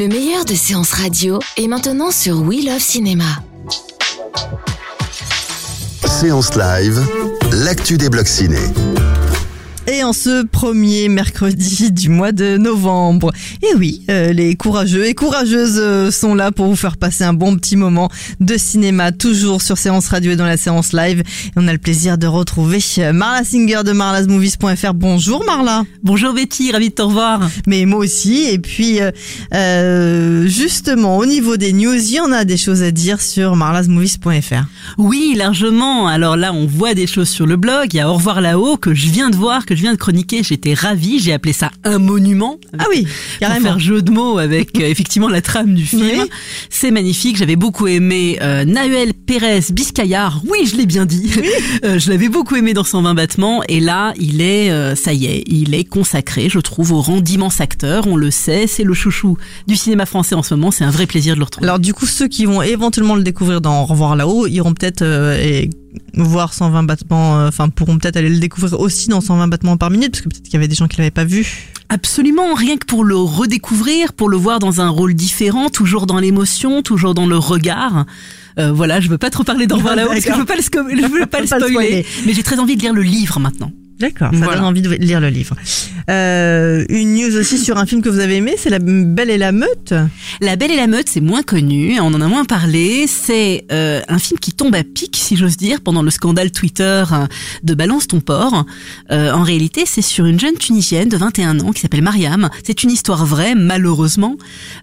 Le meilleur de séances radio est maintenant sur We Love Cinéma. Séance live, l'actu des blocs ciné. Et en ce premier mercredi du mois de novembre. Et oui, euh, les courageux et courageuses euh, sont là pour vous faire passer un bon petit moment de cinéma, toujours sur Séance Radio et dans la séance live. Et on a le plaisir de retrouver euh, Marla Singer de marlasmovies.fr. Bonjour Marla. Bonjour Betty, ravi de te revoir. Mais moi aussi. Et puis, euh, euh, justement, au niveau des news, il y en a des choses à dire sur marlasmovies.fr. Oui, largement. Alors là, on voit des choses sur le blog. Il y a Au revoir là-haut que je viens de voir, que je viens de chroniquer. J'étais ravie. J'ai appelé ça un monument. Ah oui, Pour carrément. faire jeu de mots avec euh, effectivement la trame du film. Oui. C'est magnifique. J'avais beaucoup aimé euh, Nahuel Pérez Biscayar. Oui, je l'ai bien dit. Euh, je l'avais beaucoup aimé dans 120 battements. Et là, il est, euh, ça y est, il est consacré, je trouve, au rang d'immense acteur. On le sait, c'est le chouchou du cinéma français en ce moment. C'est un vrai plaisir de le retrouver. Alors du coup, ceux qui vont éventuellement le découvrir dans Au revoir là-haut, iront peut-être et voir 120 battements, euh, enfin pourront peut-être aller le découvrir aussi dans 120 battements par minute, parce que peut-être qu'il y avait des gens qui l'avaient pas vu. Absolument, rien que pour le redécouvrir, pour le voir dans un rôle différent, toujours dans l'émotion, toujours dans le regard. Euh, voilà, je veux pas trop parler d'en revoir là-haut parce que je veux pas le, sco- je veux pas le spoiler. mais j'ai très envie de lire le livre maintenant. D'accord, ça Voilà. donne envie de lire le livre. Euh, une news aussi sur un film que vous avez aimé, c'est La Belle et la Meute. La Belle et la Meute, c'est moins connu, on en a moins parlé. C'est euh, un film qui tombe à pic, si j'ose dire, pendant le scandale Twitter euh, de Balance ton port. Euh, en réalité, c'est sur une jeune Tunisienne de 21 ans qui s'appelle Mariam. C'est une histoire vraie, malheureusement.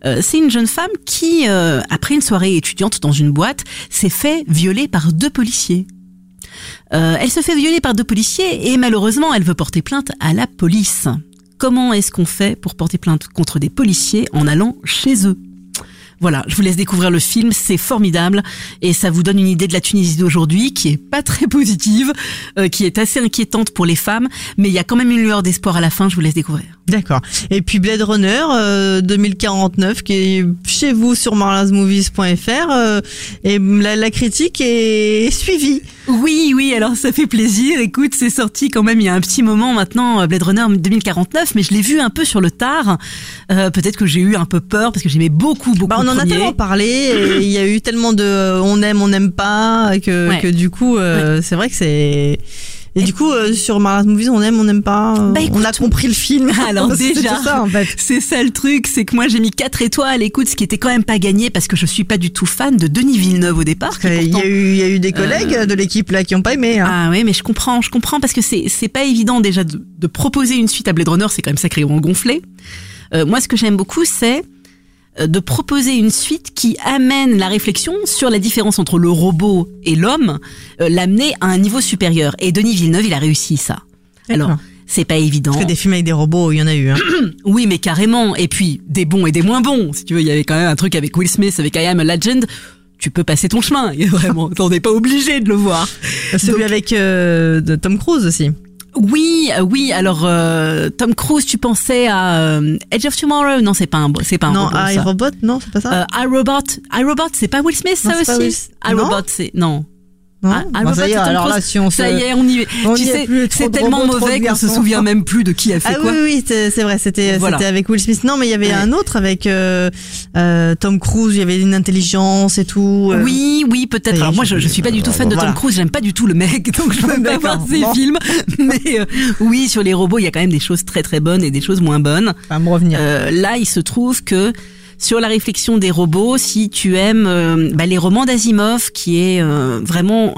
Euh, c'est une jeune femme qui, euh, après une soirée étudiante dans une boîte, s'est fait violer par deux policiers. Euh, elle se fait violer par deux policiers et malheureusement, elle veut porter plainte à la police. Comment est-ce qu'on fait pour porter plainte contre des policiers en allant chez eux? Voilà, je vous laisse découvrir le film, c'est formidable et ça vous donne une idée de la Tunisie d'aujourd'hui qui est pas très positive, euh, qui est assez inquiétante pour les femmes, mais il y a quand même une lueur d'espoir à la fin, je vous laisse découvrir. D'accord. Et puis Blade Runner euh, 2049 qui est chez vous sur marlasmovies.fr euh, et la, la critique est suivie. Oui, oui, alors ça fait plaisir. Écoute, c'est sorti quand même il y a un petit moment maintenant, euh, Blade Runner 2049, mais je l'ai vu un peu sur le tard. Euh, Peut-être que j'ai eu un peu peur parce que j'aimais beaucoup, beaucoup Bah, on en a tellement parlé il y a eu tellement de euh, on aime, on n'aime pas que, Ouais. que du coup euh, c'est vrai que c'est et du coup euh, sur Marlas Movies on aime, on n'aime pas. euh, Bah, on a écoute, compris le film. Alors C'est déjà, ça en fait. c'est ça le truc, c'est que moi j'ai mis 4 étoiles. Écoute, ce qui était quand même pas gagné parce que je suis pas du tout fan de Denis Villeneuve au départ. Il y a eu y a eu des collègues de l'équipe là qui ont pas aimé. hein. Ah oui, mais je comprends, je comprends parce que c'est c'est pas évident déjà de, de proposer une suite à Blade Runner, c'est quand même sacrément gonflé. Euh, moi, ce que j'aime beaucoup, c'est euh, de proposer une suite qui amène la réflexion sur la différence entre le robot et l'homme, euh, l'amener à un niveau supérieur. Et Denis Villeneuve, il a réussi ça. Alors, c'est pas évident. Parce que des films avec des robots, il y en a eu. Hein. Oui, mais carrément. Et puis, des bons et des moins bons. Si tu veux, il y avait quand même un truc avec Will Smith, avec I Am a Legend. Tu peux passer ton chemin. Vraiment, t'en es pas obligé de le voir. Celui Donc- avec euh, de Tom Cruise aussi. Oui, euh, oui. Alors, euh, Tom Cruise, tu pensais à euh, Edge of Tomorrow? Non, c'est pas un, c'est pas un non, iRobot, non, c'est pas ça? Euh, iRobot, iRobot, c'est pas Will Smith, Non, ça aussi? Will- iRobot, c'est non. Ah, ça y est, alors là, si on se... Ça y est, on y est. On tu y sais, c'est tellement robots, mauvais qu'on se souvient même plus de qui a fait Ah quoi. oui, oui, c'est vrai, c'était Voilà. c'était avec Will Smith. Non, mais il y avait Ouais. un autre avec euh, euh, Tom Cruise, il y avait une intelligence et tout. euh. Oui, oui, peut-être. Alors moi, je- je, suis pas du tout fan de voilà. Tom Cruise. J'aime pas du tout le mec, donc je peux pas voir ses bon. films. Mais euh, oui, sur les robots, il y a quand même des choses très très bonnes et des choses moins bonnes. Va me revenir. Euh, là, il se trouve que sur la réflexion des robots, si tu aimes euh, bah, les romans d'Asimov, qui est euh, vraiment,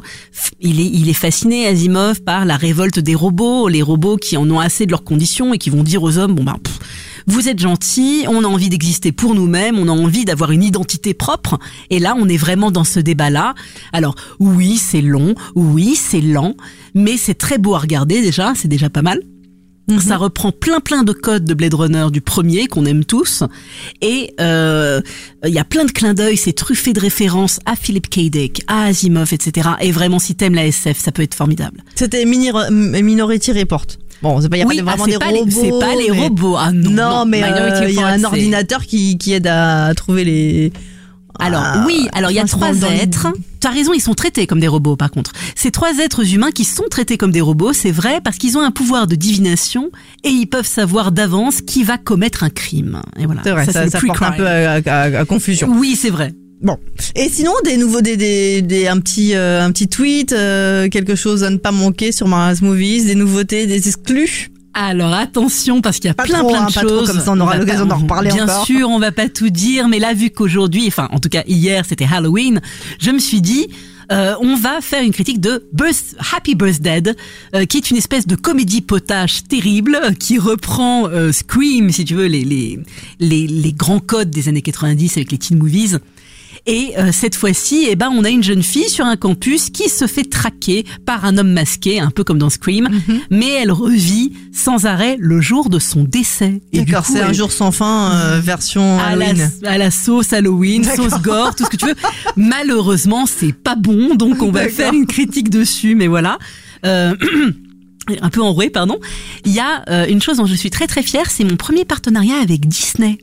il est, il est fasciné Asimov par la révolte des robots, les robots qui en ont assez de leurs conditions et qui vont dire aux hommes, bon bah, pff, vous êtes gentil, on a envie d'exister pour nous-mêmes, on a envie d'avoir une identité propre. Et là, on est vraiment dans ce débat-là. Alors, oui, c'est long, oui, c'est lent, mais c'est très beau à regarder déjà, c'est déjà pas mal. Mhm. Ça reprend plein plein de codes de Blade Runner du premier qu'on aime tous et euh, il y a plein de clins d'œil, c'est truffé de références à Philip K. Dick, à Asimov, etc. Et vraiment si t'aimes la SF, ça peut être formidable. C'était Mini- Minority Report. Bon, c'est pas, y a Oui, pas ah, vraiment des pas robots. c'est pas les mais- robots. Ah non, non. mais euh, il y a un ordinateur qui, qui aide à trouver les. Alors Ah, oui, alors il y a trois êtres. Tu as raison, ils sont traités comme des robots par contre. Ces trois êtres humains qui sont traités comme des robots, c'est vrai parce qu'ils ont un pouvoir de divination et ils peuvent savoir d'avance qui va commettre un crime. Et voilà. C'est vrai, ça, ça le porte un peu à, à- à confusion. Oui, c'est vrai. Bon. Et sinon, des nouveaux, des, des, des- un petit, euh, un petit tweet, euh, quelque chose à ne pas manquer sur Mars Movies, des nouveautés, des exclus? Alors attention parce qu'il y a Pas plein trop, plein hein, de pas trop, choses. comme ça, on aura l'occasion pas- d'en reparler Bien encore. sûr, on va pas tout dire, mais là vu qu'aujourd'hui, enfin en tout cas hier c'était Halloween, je me suis dit euh, on va faire une critique de Birth- Happy Birthday, euh, qui est une espèce de comédie potage terrible qui reprend euh, Scream, si tu veux, les, les, les, les grands codes des années 90 avec les teen movies. Et euh, cette fois-ci, eh ben, on a une jeune fille sur un campus qui se fait traquer par un homme masqué, un peu comme dans Scream, Mhm. mais elle revit sans arrêt le jour de son décès. D'accord, c'est un elle- jour sans fin, euh, version à la, Halloween. à la sauce Halloween, sauce gore, tout ce que tu veux. Malheureusement, c'est pas bon, donc on va faire une critique dessus, mais voilà. Euh, un peu enroué, pardon. Il y a euh, une chose dont je suis très très fière, c'est mon premier partenariat avec Disney.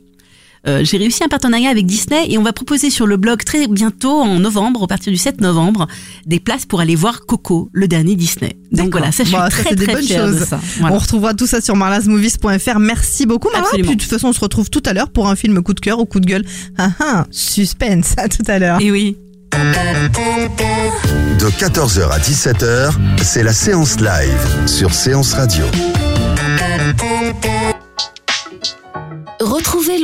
Euh, j'ai réussi un partenariat avec Disney et on va proposer sur le blog très bientôt en novembre, au partir du 7 novembre, des places pour aller voir Coco, le dernier Disney. Donc D'accord. voilà, ça je suis ça, très c'est des très bonnes fière de choses. ça. Voilà. On retrouvera tout ça sur marlasmovies.fr. Merci beaucoup, Marla. Absolument. Puis de toute façon, on se retrouve tout à l'heure pour un film coup de cœur ou coup de gueule. Ah ah, suspense. À tout à l'heure. Et oui. De 14h à 17h, c'est la séance live sur Séance Radio.